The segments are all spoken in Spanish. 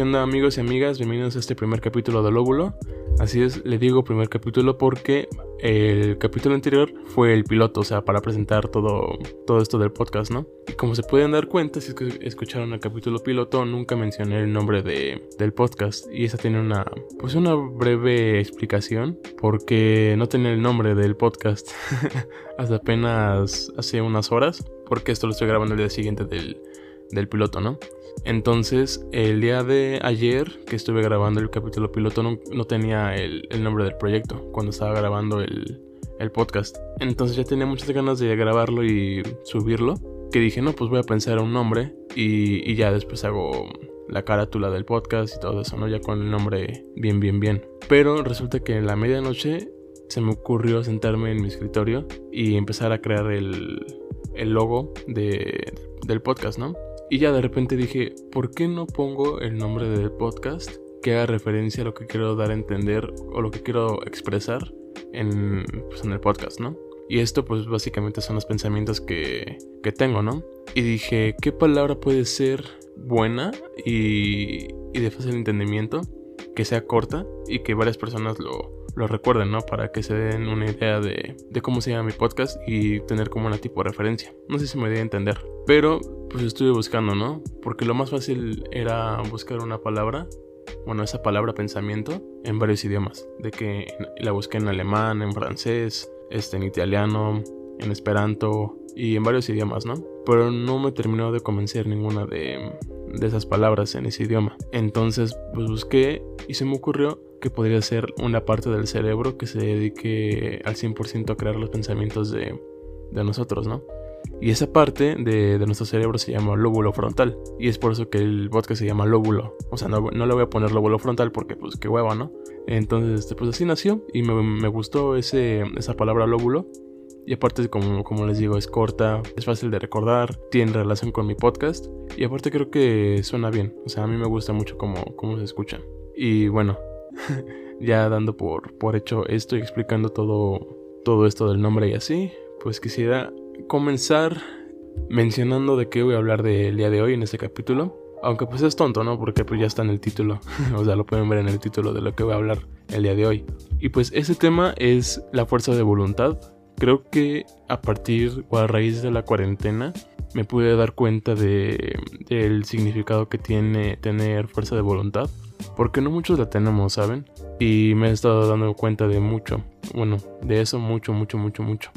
¿Qué amigos y amigas? Bienvenidos a este primer capítulo de Lóbulo. Así es, le digo primer capítulo porque el capítulo anterior fue el piloto, o sea, para presentar todo, todo esto del podcast, ¿no? Y como se pueden dar cuenta, si es que escucharon el capítulo piloto, nunca mencioné el nombre de, del podcast. Y esa tiene una, pues una breve explicación, porque no tenía el nombre del podcast hasta apenas hace unas horas, porque esto lo estoy grabando el día siguiente del, del piloto, ¿no? Entonces, el día de ayer que estuve grabando el capítulo piloto no, tenía el, nombre del proyecto cuando estaba grabando el, podcast. Entonces ya tenía muchas ganas de grabarlo y subirlo. Que dije, no, pues voy a pensar un nombre y, y ya después hago la carátula del podcast y todo eso, ¿no? Ya con el nombre bien, bien, bien. Pero resulta que en la medianoche se me ocurrió sentarme en mi escritorio y empezar a crear el, el logo de, del podcast, ¿no? Y ya de repente dije, ¿por qué no pongo el nombre del podcast que haga referencia a lo que quiero dar a entender o lo que quiero expresar en, pues, en el podcast, ¿no? Y esto pues básicamente son los pensamientos que, que tengo, ¿no? Y dije, ¿qué palabra puede ser buena y, y de fácil entendimiento? Que sea corta y que varias personas lo, lo recuerden, ¿no? Para que se den una idea de, cómo se llama mi podcast y tener como una tipo de referencia. No sé si me voy a entender. Pero pues estuve buscando, ¿no? Porque lo más fácil era buscar una palabra, bueno, esa palabra pensamiento en varios idiomas. De que la busqué en alemán, en francés, este, en italiano, en esperanto y en varios idiomas, ¿no? Pero no me terminó de convencer ninguna de, de esas palabras en ese idioma. Entonces, pues busqué y se me ocurrió que podría ser una parte del cerebro que se dedique al 100% a crear los pensamientos de, nosotros, ¿no? Y esa parte de, nuestro cerebro se llama lóbulo frontal. Y es por eso que el podcast se llama lóbulo. O sea, no, le voy a poner lóbulo frontal porque pues qué hueva, ¿no? Entonces, este, pues así nació y me, gustó ese, esa palabra lóbulo. Y aparte, como, como les digo, es corta, es fácil de recordar, tiene relación con mi podcast. Y aparte creo que suena bien. O sea, a mí me gusta mucho cómo, cómo se escucha. Y bueno, ya dando por, por hecho esto y explicando todo, todo esto del nombre y así, pues quisiera comenzar mencionando de qué voy a hablar del día de hoy en este capítulo. Aunque pues es tonto, ¿no? Porque pues ya está en el título. o sea, lo pueden ver en el título de lo que voy a hablar el día de hoy. Y pues ese tema es la fuerza de voluntad. Creo que a partir o a raíz de la cuarentena me pude dar cuenta de, del significado que tiene tener fuerza de voluntad porque no muchos la tenemos, ¿saben? Y me he estado dando cuenta de mucho, bueno, de eso mucho, mucho, mucho, mucho.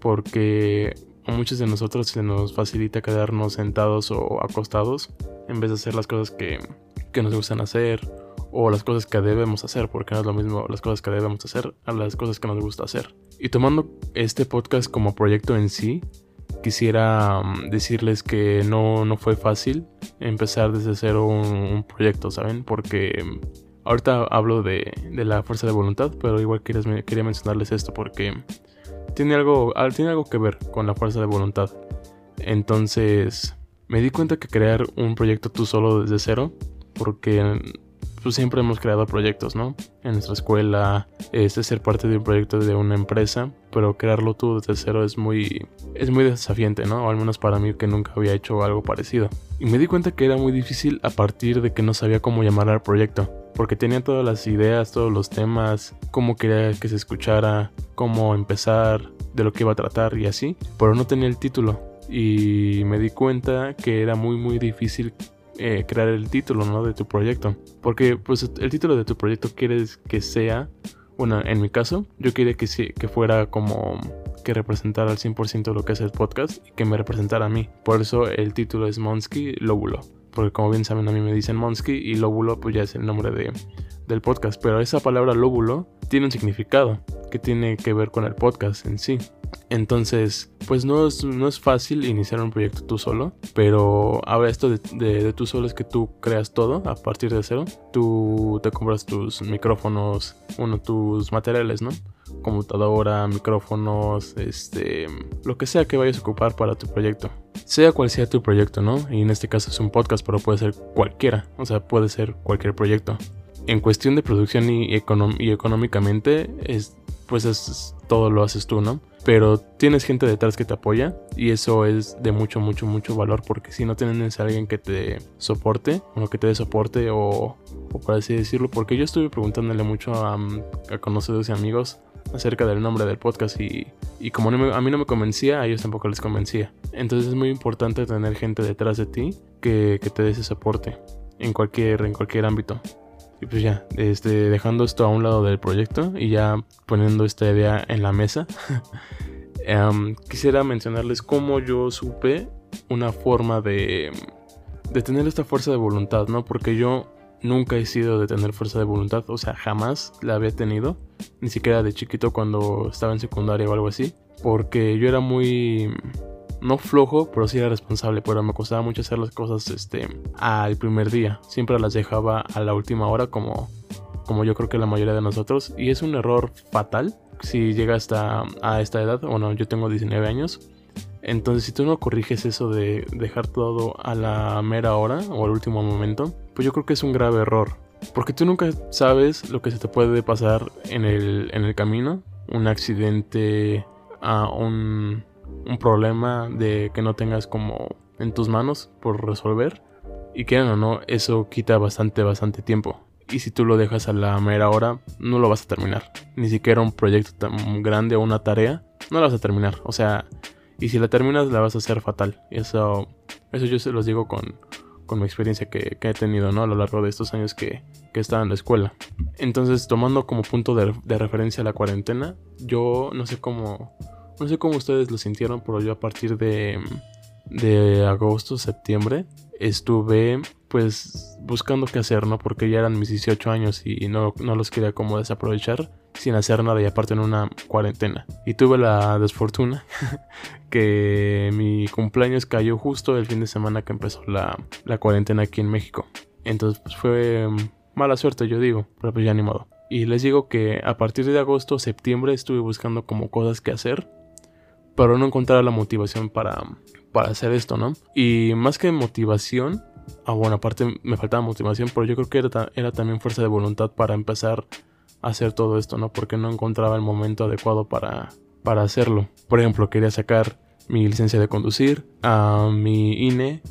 Porque muchos de nosotros se nos facilita quedarnos sentados o acostados en vez de hacer las cosas que, que nos gustan hacer o las cosas que debemos hacer, porque no es lo mismo las cosas que debemos hacer a las cosas que nos gusta hacer. Y tomando este podcast como proyecto en sí, quisiera mm, decirles que no, no fue fácil empezar desde cero un, proyecto, ¿saben? Porque mm, ahorita hablo de, de, la fuerza de voluntad, pero igual quería, quería mencionarles esto porque tiene algo, tiene algo que ver con la fuerza de voluntad. Entonces, me di cuenta que crear un proyecto tú solo desde cero, porque pues siempre hemos creado proyectos, ¿no? En nuestra escuela, este ser parte de un proyecto de una empresa, pero crearlo tú desde cero es muy, es muy desafiante, ¿no? O al menos para mí que nunca había hecho algo parecido. Y me di cuenta que era muy difícil a partir de que no sabía cómo llamar al proyecto, porque tenía todas las ideas, todos los temas, cómo quería que se escuchara, cómo empezar, de lo que iba a tratar y así, pero no tenía el título. Y me di cuenta que era muy muy difícil eh, crear el título ¿no? de tu proyecto. Porque pues el título de tu proyecto quieres que sea, bueno, en mi caso, yo quería que, que fuera como que representara al 100% lo que es el podcast y que me representara a mí. Por eso el título es Monsky Lóbulo. Porque como bien saben a mí me dicen Monsky y Lóbulo pues ya es el nombre de, del podcast. Pero esa palabra Lóbulo tiene un significado que tiene que ver con el podcast en sí. Entonces, pues no es, no es fácil iniciar un proyecto tú solo, pero ahora esto de, de, tú solo es que tú creas todo a partir de cero. Tú te compras tus micrófonos, bueno, tus materiales, ¿no? Computadora, micrófonos, este, lo que sea que vayas a ocupar para tu proyecto. Sea cual sea tu proyecto, ¿no? Y en este caso es un podcast, pero puede ser cualquiera, o sea, puede ser cualquier proyecto. En cuestión de producción y, y económicamente, es pues es, todo lo haces tú, ¿no? Pero tienes gente detrás que te apoya y eso es de mucho, mucho, mucho valor porque si no tienes a alguien que te soporte, o que te dé soporte o, por así decirlo, porque yo estuve preguntándole mucho a, a conocidos y amigos acerca del nombre del podcast y, y como a mí no me convencía, a ellos tampoco les convencía. Entonces es muy importante tener gente detrás de ti que, que te dé ese soporte en cualquier, en cualquier ámbito. Y pues ya, este, dejando esto a un lado del proyecto y ya poniendo esta idea en la mesa, em, quisiera mencionarles cómo yo supe una forma de, de tener esta fuerza de voluntad, ¿no? Porque yo nunca he sido de tener fuerza de voluntad, o sea, jamás la había tenido, ni siquiera de chiquito cuando estaba en secundaria o algo así, porque yo era muy no flojo, pero sí era responsable, pero me costaba mucho hacer las cosas este al primer día, siempre las dejaba a la última hora como como yo creo que la mayoría de nosotros y es un error fatal si llega hasta a esta edad, bueno, yo tengo 19 años. Entonces, si tú no corriges eso de dejar todo a la mera hora o al último momento, pues yo creo que es un grave error. Porque tú nunca sabes lo que se te puede pasar en el, en el camino. Un accidente, a un, un problema de que no tengas como en tus manos por resolver. Y quieran o no, eso quita bastante, bastante tiempo. Y si tú lo dejas a la mera hora, no lo vas a terminar. Ni siquiera un proyecto tan grande o una tarea, no lo vas a terminar. O sea, y si la terminas, la vas a hacer fatal. Eso, eso yo se los digo con, con mi experiencia que, he tenido, ¿no? A lo largo de estos años que, que estaba en la escuela. Entonces, tomando como punto de referencia la cuarentena, yo no sé cómo no sé cómo ustedes lo sintieron, pero yo a partir de, de agosto, septiembre, estuve pues buscando qué hacer, ¿no? Porque ya eran mis 18 años y no, no los quería como desaprovechar sin hacer nada y aparte en una cuarentena. Y tuve la desfortuna que mi cumpleaños cayó justo el fin de semana que empezó la, la cuarentena aquí en México. Entonces pues fue mala suerte yo digo, pero pues ya ni modo. Y les digo que a partir de agosto, septiembre estuve buscando como cosas que hacer pero no encontrar la motivación para, para hacer esto, ¿no? Y más que motivación, ah, bueno, aparte me faltaba motivación, pero yo creo que era, también fuerza de voluntad para empezar a hacer todo esto, ¿no? Porque no encontraba el momento adecuado para, para hacerlo. Por ejemplo, quería sacar mi licencia de conducir, a mi INE,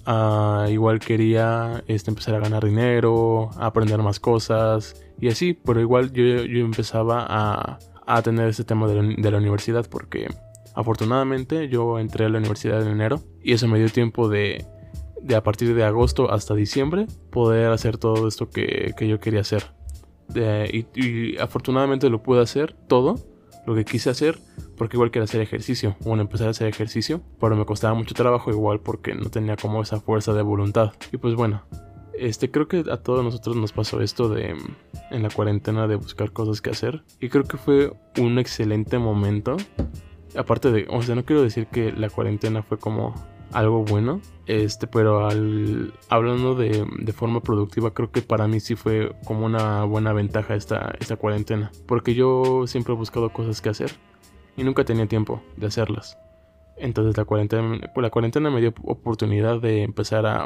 igual quería este, empezar a ganar dinero, a aprender más cosas y así, pero igual yo, yo empezaba a, a tener ese tema de la universidad porque Afortunadamente yo entré a la universidad en enero y eso me dio tiempo de, de a partir de agosto hasta diciembre poder hacer todo esto que, yo quería hacer. y, afortunadamente lo pude hacer todo lo que quise hacer porque igual quería hacer ejercicio, bueno, empezar a hacer ejercicio, pero me costaba mucho trabajo igual porque no tenía como esa fuerza de voluntad. Y pues bueno, este creo que a todos nosotros nos pasó esto de en la cuarentena de buscar cosas que hacer y creo que fue un excelente momento aparte de, o sea, no quiero decir que la cuarentena fue como algo bueno, este, pero al, hablando de, de, forma productiva, creo que para mí sí fue como una buena ventaja esta, esta cuarentena, porque yo siempre he buscado cosas que hacer y nunca tenía tiempo de hacerlas. Entonces la cuarentena, la cuarentena me dio oportunidad de empezar a,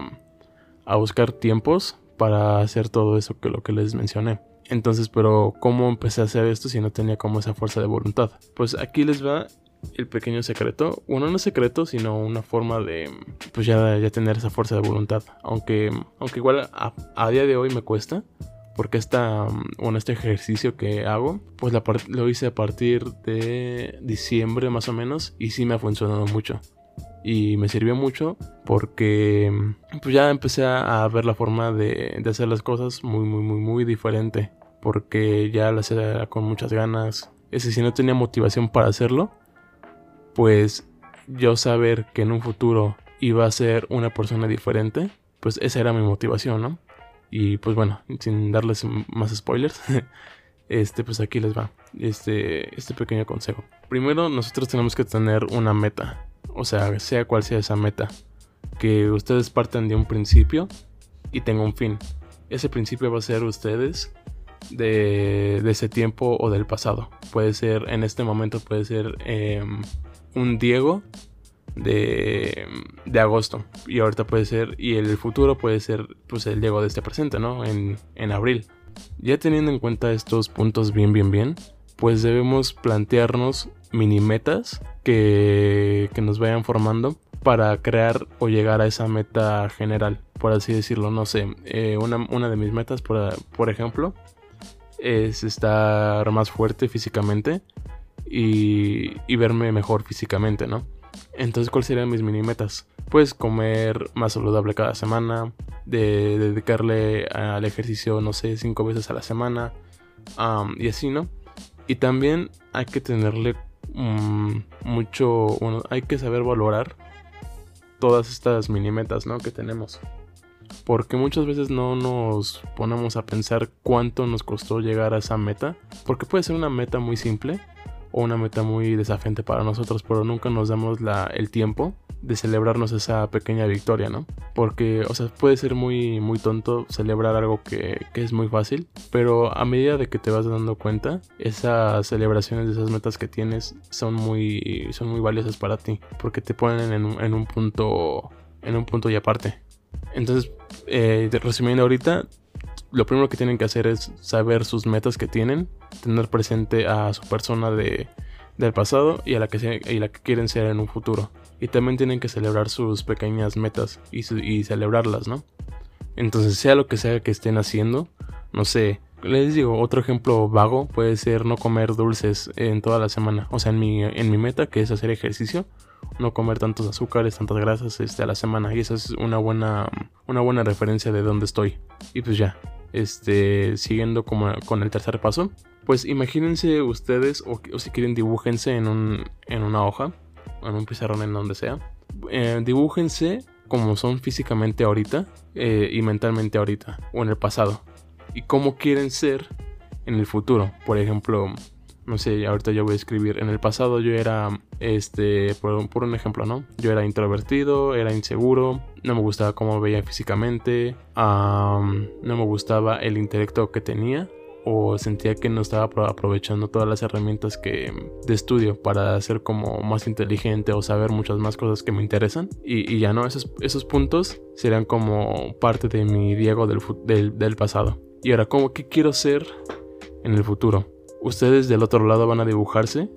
a buscar tiempos para hacer todo eso que lo que les mencioné. Entonces, pero ¿cómo empecé a hacer esto si no tenía como esa fuerza de voluntad? Pues aquí les va el pequeño secreto. Bueno, no secreto, sino una forma de pues ya, ya tener esa fuerza de voluntad. Aunque, aunque igual a, día de hoy me cuesta. Porque esta, bueno, este ejercicio que hago, pues lo hice a partir de diciembre más o menos. Y sí me ha funcionado mucho. Y me sirvió mucho porque pues ya empecé a ver la forma de, de hacer las cosas muy, muy, muy, muy diferente. Porque ya lo hacía con muchas ganas. Ese si no tenía motivación para hacerlo, pues yo saber que en un futuro iba a ser una persona diferente, pues esa era mi motivación, ¿no? Y pues bueno, sin darles más spoilers, este pues aquí les va este este pequeño consejo. Primero, nosotros tenemos que tener una meta, o sea, sea cual sea esa meta, que ustedes partan de un principio y tengan un fin. Ese principio va a ser ustedes de, de ese tiempo o del pasado. Puede ser en este momento, puede ser eh, un Diego de, de, agosto. Y ahorita puede ser, y el futuro puede ser pues el Diego de este presente, ¿no? En, en abril. Ya teniendo en cuenta estos puntos bien, bien, bien, pues debemos plantearnos mini metas que, que nos vayan formando para crear o llegar a esa meta general, por así decirlo. No sé, eh, una, de mis metas, por, por, ejemplo, es estar más fuerte físicamente y, verme mejor físicamente, ¿no? Entonces, ¿cuáles serían mis mini metas? Pues comer más saludable cada semana, de, dedicarle al ejercicio, no sé, cinco veces a la semana, y así, ¿no? Y también hay que tenerle mm, mucho, bueno, hay que saber valorar todas estas mini metas, ¿no? Que tenemos. Porque muchas veces no nos ponemos a pensar cuánto nos costó llegar a esa meta. Porque puede ser una meta muy simple una meta muy desafiante para nosotros, pero nunca nos damos la, el tiempo de celebrarnos esa pequeña victoria, ¿no? Porque, o sea, puede ser muy, muy tonto celebrar algo que, que, es muy fácil, pero a medida de que te vas dando cuenta, esas celebraciones de esas metas que tienes son muy, son muy valiosas para ti, porque te ponen en un punto, en un punto y aparte. Entonces, eh, resumiendo ahorita, lo primero que tienen que hacer es saber sus metas que tienen, tener presente a su persona de, del pasado y a la que, y la que quieren ser en un futuro. Y también tienen que celebrar sus pequeñas metas y, y celebrarlas, ¿no? Entonces, sea lo que sea que estén haciendo, no sé, les digo, otro ejemplo vago puede ser no comer dulces en toda la semana. O sea, en mi, en mi meta, que es hacer ejercicio, no comer tantos azúcares, tantas grasas este, a la semana. Y esa es una buena, una buena referencia de dónde estoy. Y pues ya, este, siguiendo como con el tercer paso, pues imagínense ustedes, o, si quieren, dibújense en, un, en una hoja en un pizarrón en donde sea. Eh, dibújense como son físicamente ahorita eh, y mentalmente ahorita o en el pasado. Y cómo quieren ser en el futuro. Por ejemplo, no sé, ahorita yo voy a escribir. En el pasado yo era, este, por, por un ejemplo, ¿no? Yo era introvertido, era inseguro, no me gustaba cómo veía físicamente, no me gustaba el intelecto que tenía o sentía que no estaba aprovechando todas las herramientas que de estudio para ser como más inteligente o saber muchas más cosas que me interesan y, ya no esos, esos puntos serían como parte de mi Diego del, del, pasado y ahora como qué quiero ser en el futuro ustedes del otro lado van a dibujarse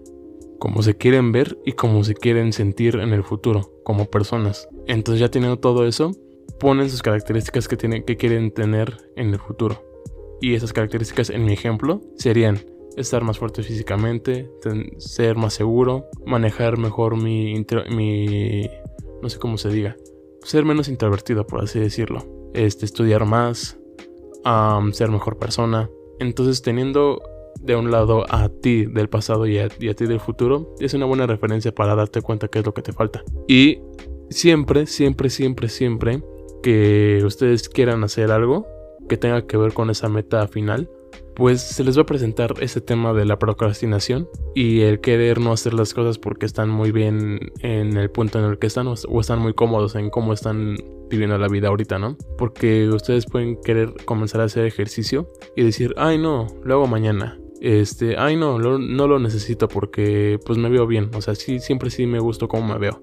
como se quieren ver y como se quieren sentir en el futuro como personas. Entonces ya teniendo todo eso ponen sus características que, tienen, que quieren tener en el futuro. Y esas características en mi ejemplo serían estar más fuerte físicamente, ser más seguro, manejar mejor mi, mi no sé cómo se diga, ser menos introvertido por así decirlo, este, estudiar más, ser mejor persona. Entonces teniendo de un lado a ti del pasado y a, ti del futuro, es una buena referencia para darte cuenta qué es lo que te falta. Y siempre, siempre, siempre, siempre que ustedes quieran hacer algo, que tenga que ver con esa meta final, pues se les va a presentar ese tema de la procrastinación y el querer no hacer las cosas porque están muy bien en el punto en el que están o están muy cómodos en cómo están viviendo la vida ahorita, ¿no? Porque ustedes pueden querer comenzar a hacer ejercicio y decir, ay no, lo hago mañana. Este, ay no, no lo necesito porque pues me veo bien, o sea, sí, siempre sí me gusta cómo me veo.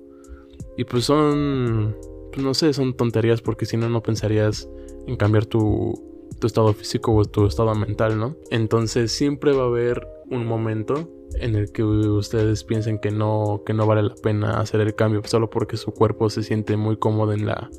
Y pues son, pues no sé, son tonterías porque si no, no pensarías en cambiar tu, estado físico o tu estado mental, ¿no? Entonces siempre va a haber un momento en el que ustedes piensen que no, que no vale la pena hacer el cambio solo porque su cuerpo se siente muy cómodo en la,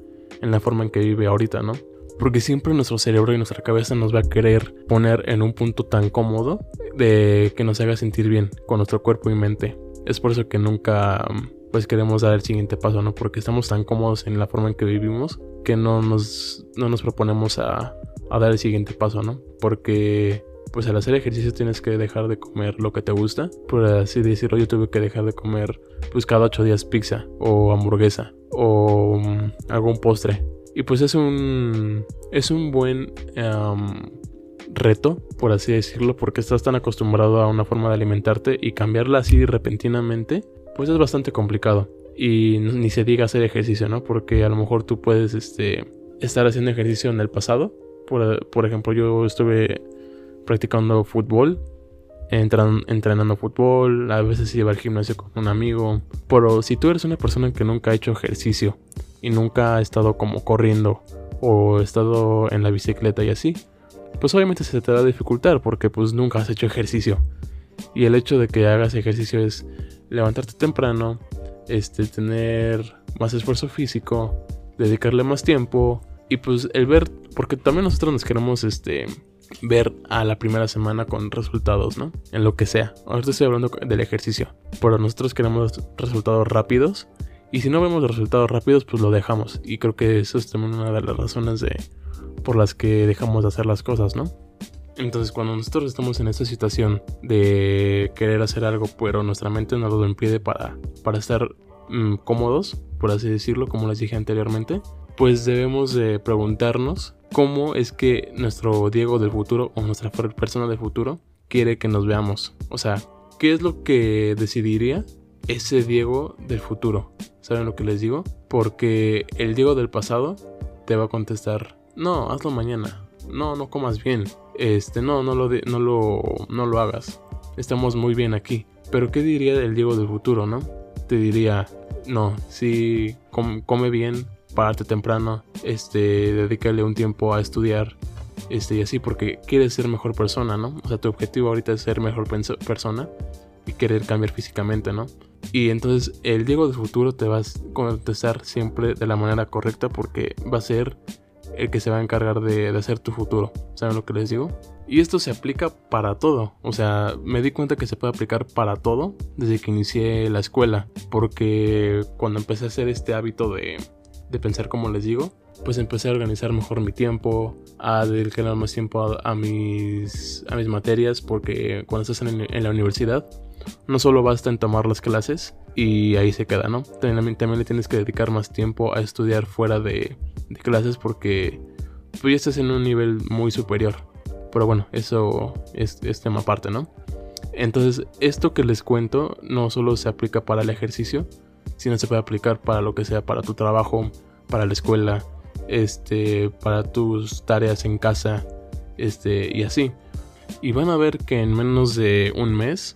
en la forma en que vive ahorita, ¿no? Porque siempre nuestro cerebro y nuestra cabeza nos va a querer poner en un punto tan cómodo de que nos haga sentir bien con nuestro cuerpo y mente. Es por eso que nunca pues queremos dar el siguiente paso, ¿no? Porque estamos tan cómodos en la forma en que vivimos que no nos, no nos proponemos a, a dar el siguiente paso, ¿no? Porque pues al hacer ejercicio tienes que dejar de comer lo que te gusta. Por así decirlo, yo tuve que dejar de comer pues cada ocho días pizza o hamburguesa o um, algún postre. Y pues es un, es un buen reto, por así decirlo, porque estás tan acostumbrado a una forma de alimentarte y cambiarla así repentinamente pues es bastante complicado. Y ni se diga hacer ejercicio, ¿no? Porque a lo mejor tú puedes este, estar haciendo ejercicio en el pasado. Por, ejemplo, yo estuve practicando fútbol, entrenando fútbol, a veces iba al gimnasio con un amigo. Pero si tú eres una persona que nunca ha hecho ejercicio y nunca ha estado como corriendo o estado en la bicicleta y así, pues obviamente se te va a dificultar porque pues nunca has hecho ejercicio. Y el hecho de que hagas ejercicio es levantarte temprano, este, tener más esfuerzo físico, dedicarle más tiempo y pues el ver, porque también nosotros nos queremos este, ver a la primera semana con resultados, ¿no? En lo que sea. Ahorita estoy hablando del ejercicio, pero nosotros queremos resultados rápidos y si no vemos resultados rápidos, pues lo dejamos. Y creo que eso es también una de las razones de, por las que dejamos de hacer las cosas, ¿no? Entonces cuando nosotros estamos en esta situación de querer hacer algo, pero nuestra mente nos lo impide para, para estar mm, cómodos, por así decirlo, como les dije anteriormente, pues debemos de preguntarnos cómo es que nuestro Diego del futuro o nuestra persona del futuro quiere que nos veamos. O sea, ¿qué es lo que decidiría ese Diego del futuro? ¿Saben lo que les digo? Porque el Diego del pasado te va a contestar, no, hazlo mañana. No, no comas bien. Este, no, no lo, no lo, no lo hagas. Estamos muy bien aquí. Pero ¿qué diría el Diego del futuro, no? Te diría, no, sí, come bien, párate temprano, este, dedícale un tiempo a estudiar, este, y así, porque quieres ser mejor persona, ¿no? O sea, tu objetivo ahorita es ser mejor persona querer cambiar físicamente, ¿no? Y entonces el Diego del futuro te va a contestar siempre de la manera correcta porque va a ser el que se va a encargar de, hacer tu futuro. ¿Saben lo que les digo? Y esto se aplica para todo. O sea, me di cuenta que se puede aplicar para todo desde que inicié la escuela. Porque cuando empecé a hacer este hábito de, de pensar como les digo, pues empecé a organizar mejor mi tiempo, a dedicar más tiempo a, mis, a mis materias, porque cuando estás en, en, la universidad, no solo basta en tomar las clases y ahí se queda, ¿no? También, también le tienes que dedicar más tiempo a estudiar fuera de, clases porque tú ya estás en un nivel muy superior. Pero bueno, eso es, tema aparte, ¿no? Entonces, esto que les cuento no solo se aplica para el ejercicio, sino se puede aplicar para lo que sea, para tu trabajo, para la escuela, este, para tus tareas en casa, este, y así. Y van a ver que en menos de un mes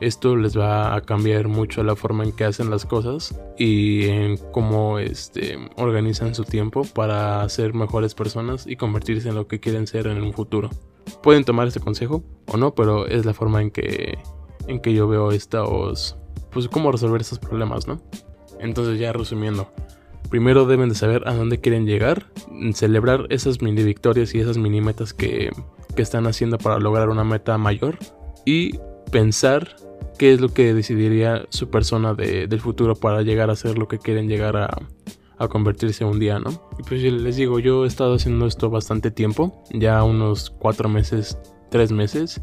esto les va a cambiar mucho la forma en que hacen las cosas y en cómo este, organizan su tiempo para ser mejores personas y convertirse en lo que quieren ser en un futuro. Pueden tomar este consejo o no, pero es la forma en que, en que yo veo estos, pues cómo resolver estos problemas, ¿no? Entonces ya resumiendo, primero deben de saber a dónde quieren llegar, celebrar esas mini victorias y esas mini metas que, que están haciendo para lograr una meta mayor y pensar qué es lo que decidiría su persona del futuro para llegar a ser lo que quieren llegar a, a convertirse un día, ¿no? Y pues les digo, yo he estado haciendo esto bastante tiempo, ya unos cuatro meses, tres meses,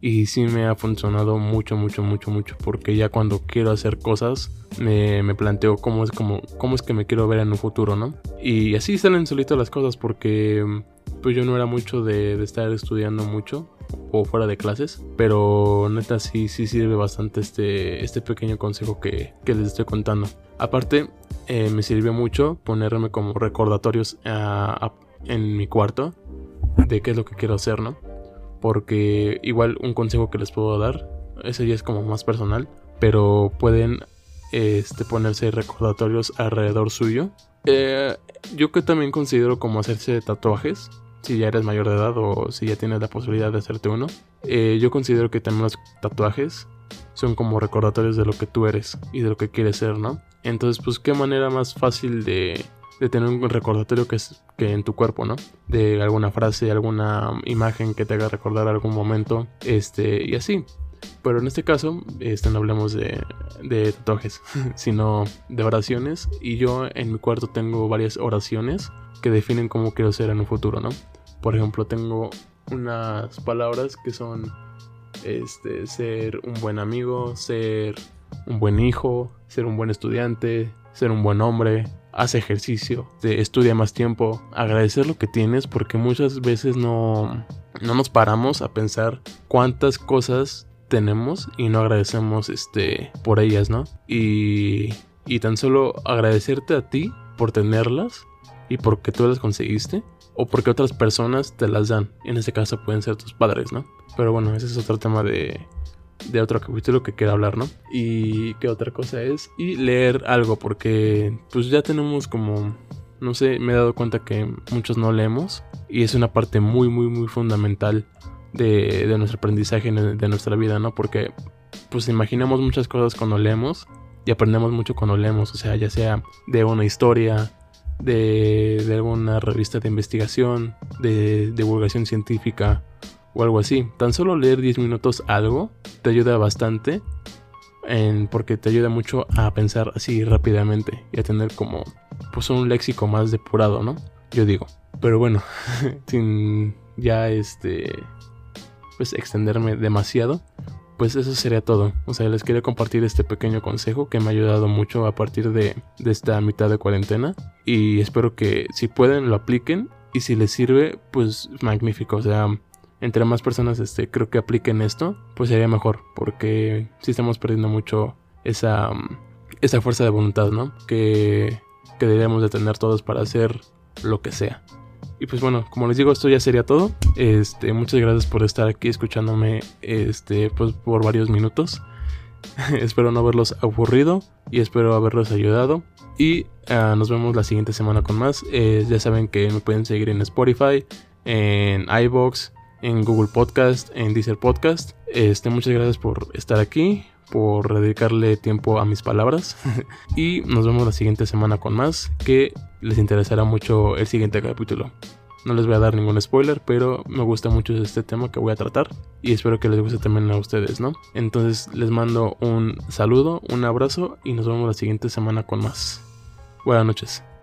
y sí me ha funcionado mucho, mucho, mucho, mucho, porque ya cuando quiero hacer cosas, me, me, planteo cómo es, como, cómo es que me quiero ver en un futuro, ¿no? Y así salen solitas las cosas, porque pues yo no era mucho de, de estar estudiando mucho, o fuera de clases. Pero neta sí, sí sirve bastante este, este pequeño consejo que, les estoy contando. Aparte, eh, me sirvió mucho ponerme como recordatorios en mi cuarto de qué es lo que quiero hacer, ¿no? Porque igual un consejo que les puedo dar, ese ya es como más personal, pero pueden este, ponerse recordatorios alrededor suyo. Eh, yo que también considero como hacerse tatuajes si ya eres mayor de edad o si ya tienes la posibilidad de hacerte uno. Eh, yo considero que también los tatuajes son como recordatorios de lo que tú eres y de lo que quieres ser, ¿no? Entonces, pues qué manera más fácil de, de tener un recordatorio que, es, que en tu cuerpo, ¿no? De alguna frase, alguna imagen que te haga recordar algún momento, este, y así. Pero en este caso, este, no hablemos de, de tatuajes, sino de oraciones. Y yo en mi cuarto tengo varias oraciones que definen cómo quiero ser en un futuro, ¿no? Por ejemplo, tengo unas palabras que son este, ser un buen amigo, ser un buen hijo, ser un buen estudiante, ser un buen hombre, haz ejercicio, estudia más tiempo, agradecer lo que tienes porque muchas veces no, no nos paramos a pensar cuántas cosas tenemos y no agradecemos este, por ellas, ¿no? Y, y tan solo agradecerte a ti por tenerlas y porque tú las conseguiste o porque otras personas te las dan. En este caso pueden ser tus padres, ¿no? Pero bueno, ese es otro tema de, de otro capítulo que quiero hablar, ¿no? Y qué otra cosa es. Y leer algo, porque pues ya tenemos como, no sé, me he dado cuenta que muchos no leemos. Y es una parte muy, muy, muy fundamental de, de nuestro aprendizaje de nuestra vida, ¿no? Porque pues imaginamos muchas cosas cuando leemos y aprendemos mucho cuando leemos, o sea, ya sea de una historia, de, de alguna revista de investigación, de divulgación científica o algo así. Tan solo leer 10 minutos algo te ayuda bastante porque te ayuda mucho a pensar así rápidamente y a tener como pues un léxico más depurado, ¿no? Yo digo. Pero bueno, sin ya este pues extenderme demasiado, pues eso sería todo. O sea, les quería compartir este pequeño consejo que me ha ayudado mucho a partir de, esta mitad de cuarentena. Y espero que si pueden lo apliquen. Y si les sirve, pues magnífico. O sea, entre más personas este, creo que apliquen esto, pues sería mejor. Porque si estamos perdiendo mucho esa, esa fuerza de voluntad, ¿no? Que, que debemos de tener todos para hacer lo que sea. Y pues bueno, como les digo, esto ya sería todo. Este, muchas gracias por estar aquí escuchándome este, pues, por varios minutos. espero no haberlos aburrido y espero haberlos ayudado. Y ah, nos vemos la siguiente semana con más. Eh, ya saben que me pueden seguir en Spotify, en iBox, en Google Podcast, en Deezer Podcast. Este, muchas gracias por estar aquí, por dedicarle tiempo a mis palabras. y nos vemos la siguiente semana con más. Que les interesará mucho el siguiente capítulo. No les voy a dar ningún spoiler, pero me gusta mucho este tema que voy a tratar y espero que les guste también a ustedes, ¿no? Entonces les mando un saludo, un abrazo y nos vemos la siguiente semana con más. Buenas noches.